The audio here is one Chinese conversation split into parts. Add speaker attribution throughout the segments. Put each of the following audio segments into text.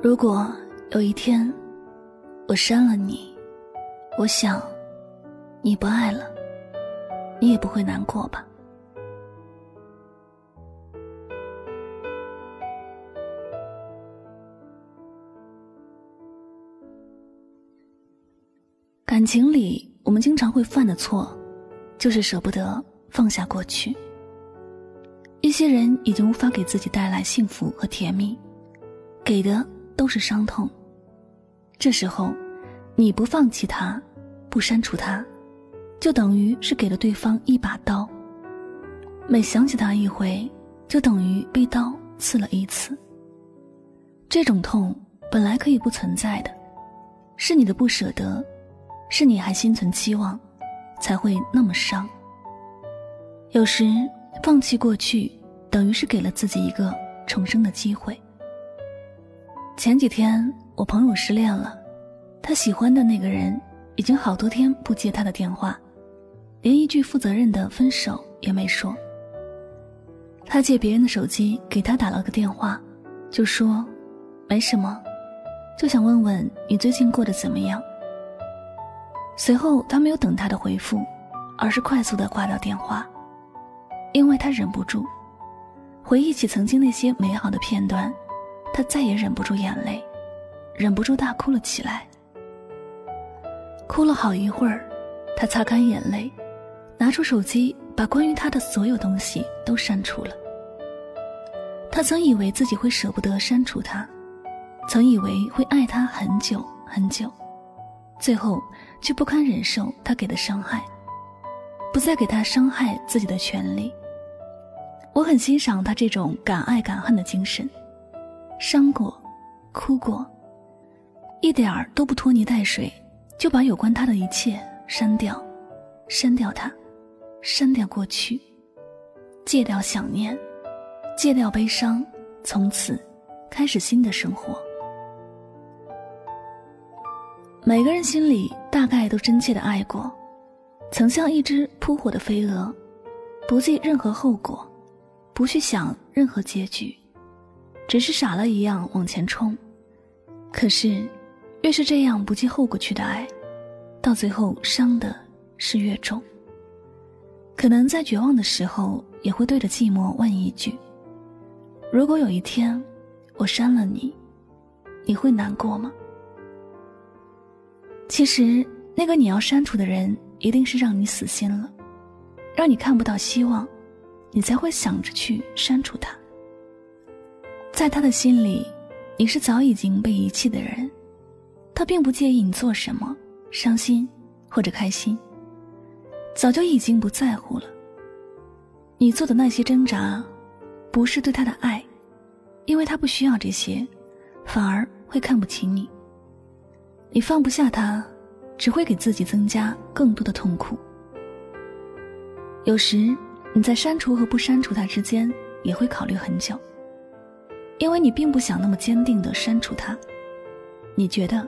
Speaker 1: 如果有一天我删了你，我想你不爱了，你也不会难过吧？感情里，我们经常会犯的错，就是舍不得放下过去。一些人已经无法给自己带来幸福和甜蜜，给的。都是伤痛。这时候，你不放弃他，不删除他，就等于是给了对方一把刀。每想起他一回，就等于被刀刺了一次。这种痛本来可以不存在的，是你的不舍得，是你还心存期望，才会那么伤。有时放弃过去，等于是给了自己一个重生的机会。前几天我朋友失恋了，他喜欢的那个人已经好多天不接他的电话，连一句负责任的分手也没说。他借别人的手机给他打了个电话，就说没什么，就想问问你最近过得怎么样。随后他没有等他的回复，而是快速的挂掉电话，因为他忍不住回忆起曾经那些美好的片段。他再也忍不住眼泪，忍不住大哭了起来。哭了好一会儿，他擦干眼泪，拿出手机，把关于他的所有东西都删除了。他曾以为自己会舍不得删除他，曾以为会爱他很久很久，最后却不堪忍受他给的伤害，不再给他伤害自己的权利。我很欣赏他这种敢爱敢恨的精神。伤过，哭过，一点儿都不拖泥带水，就把有关他的一切删掉，删掉他，删掉过去，戒掉想念，戒掉悲伤，从此开始新的生活。每个人心里大概都真切的爱过，曾像一只扑火的飞蛾，不计任何后果，不去想任何结局。只是傻了一样往前冲，可是，越是这样不计后果去的爱，到最后伤的是越重。可能在绝望的时候，也会对着寂寞问一句：“如果有一天，我删了你，你会难过吗？”其实，那个你要删除的人，一定是让你死心了，让你看不到希望，你才会想着去删除他。在他的心里，你是早已经被遗弃的人，他并不介意你做什么，伤心或者开心，早就已经不在乎了。你做的那些挣扎，不是对他的爱，因为他不需要这些，反而会看不起你。你放不下他，只会给自己增加更多的痛苦。有时你在删除和不删除他之间，也会考虑很久。因为你并不想那么坚定的删除他，你觉得，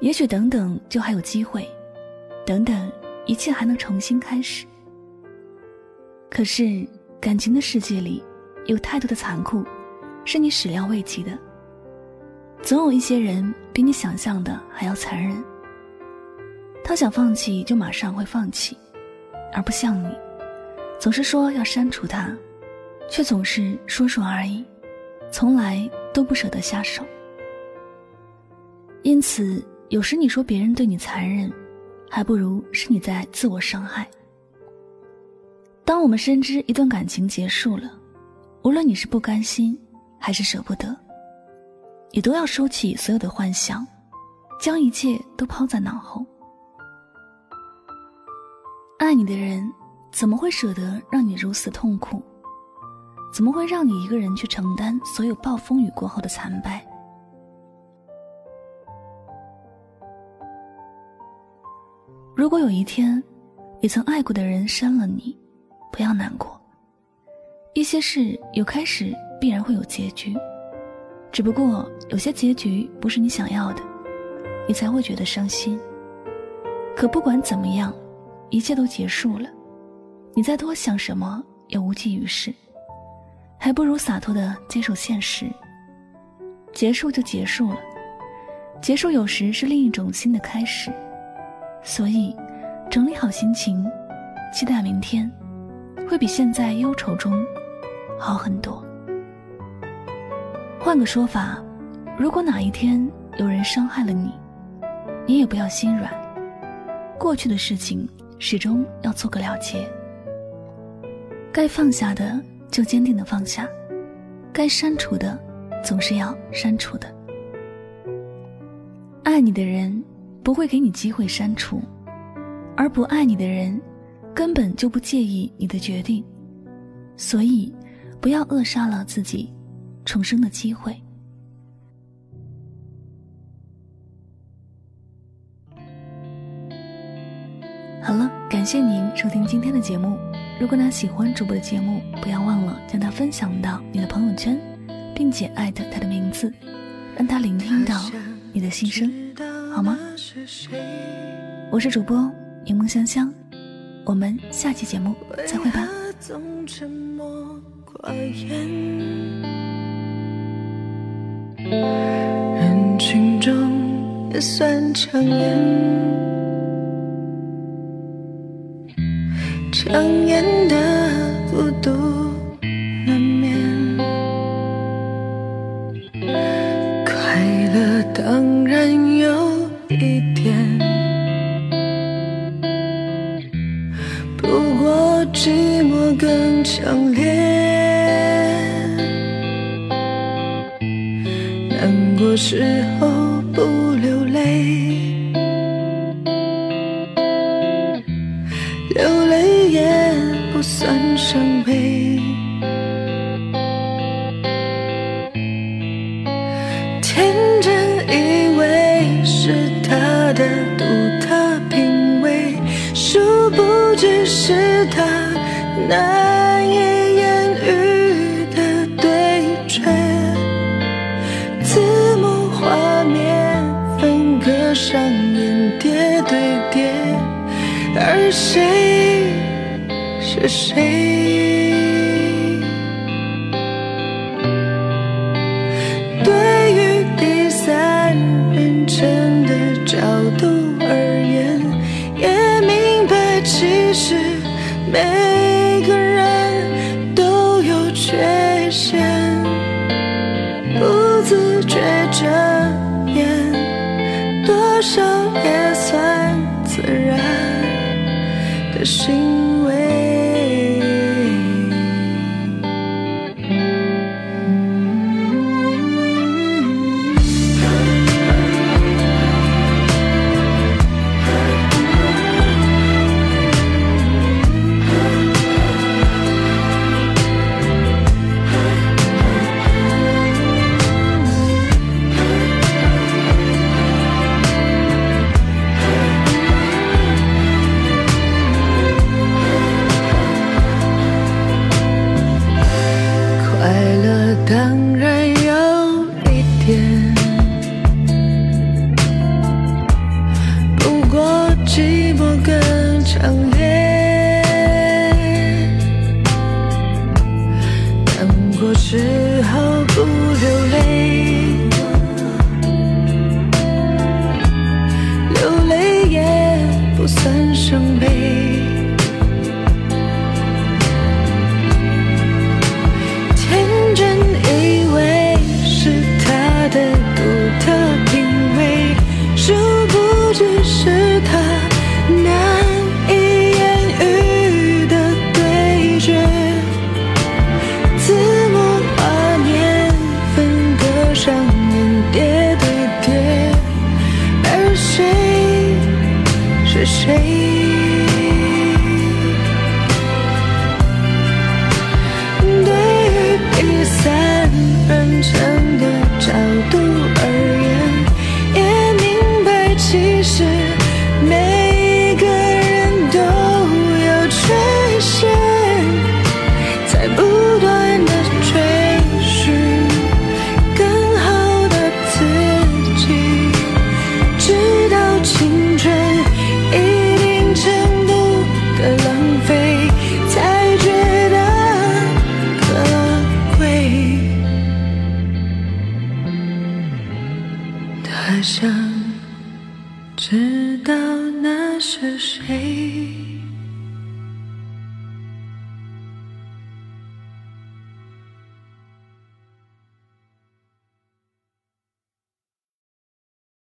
Speaker 1: 也许等等就还有机会，等等一切还能重新开始。可是感情的世界里，有太多的残酷，是你始料未及的。总有一些人比你想象的还要残忍。他想放弃就马上会放弃，而不像你，总是说要删除他，却总是说说而已。从来都不舍得下手，因此有时你说别人对你残忍，还不如是你在自我伤害。当我们深知一段感情结束了，无论你是不甘心还是舍不得，你都要收起所有的幻想，将一切都抛在脑后。爱你的人，怎么会舍得让你如此痛苦？怎么会让你一个人去承担所有暴风雨过后的惨败？如果有一天，你曾爱过的人删了你，不要难过。一些事有开始，必然会有结局，只不过有些结局不是你想要的，你才会觉得伤心。可不管怎么样，一切都结束了，你再多想什么也无济于事，还不如洒脱的接受现实。结束就结束了，结束有时是另一种新的开始。所以，整理好心情，期待明天，会比现在忧愁中好很多。换个说法，如果哪一天有人伤害了你，你也不要心软。过去的事情始终要做个了结。该放下的就坚定的放下，该删除的总是要删除的。爱你的人。不会给你机会删除，而不爱你的人，根本就不介意你的决定，所以，不要扼杀了自己重生的机会。好了，感谢您收听今天的节目。如果呢喜欢主播的节目，不要忘了将它分享到你的朋友圈，并且艾特他的名字，让他聆听到你的心声。好吗？我是主播柠檬香香，我们下期节目再会吧。
Speaker 2: 人群中也算抢眼，抢眼的孤独难免，快乐当然有。一点，不过寂寞更强烈。难过时候不流泪，流不算伤悲。天真以为是他的独特品味殊不知是他难每个人都有缺陷不自觉遮掩多少也算自然的行为。不更强烈。谁？对于比赛想知道那是谁。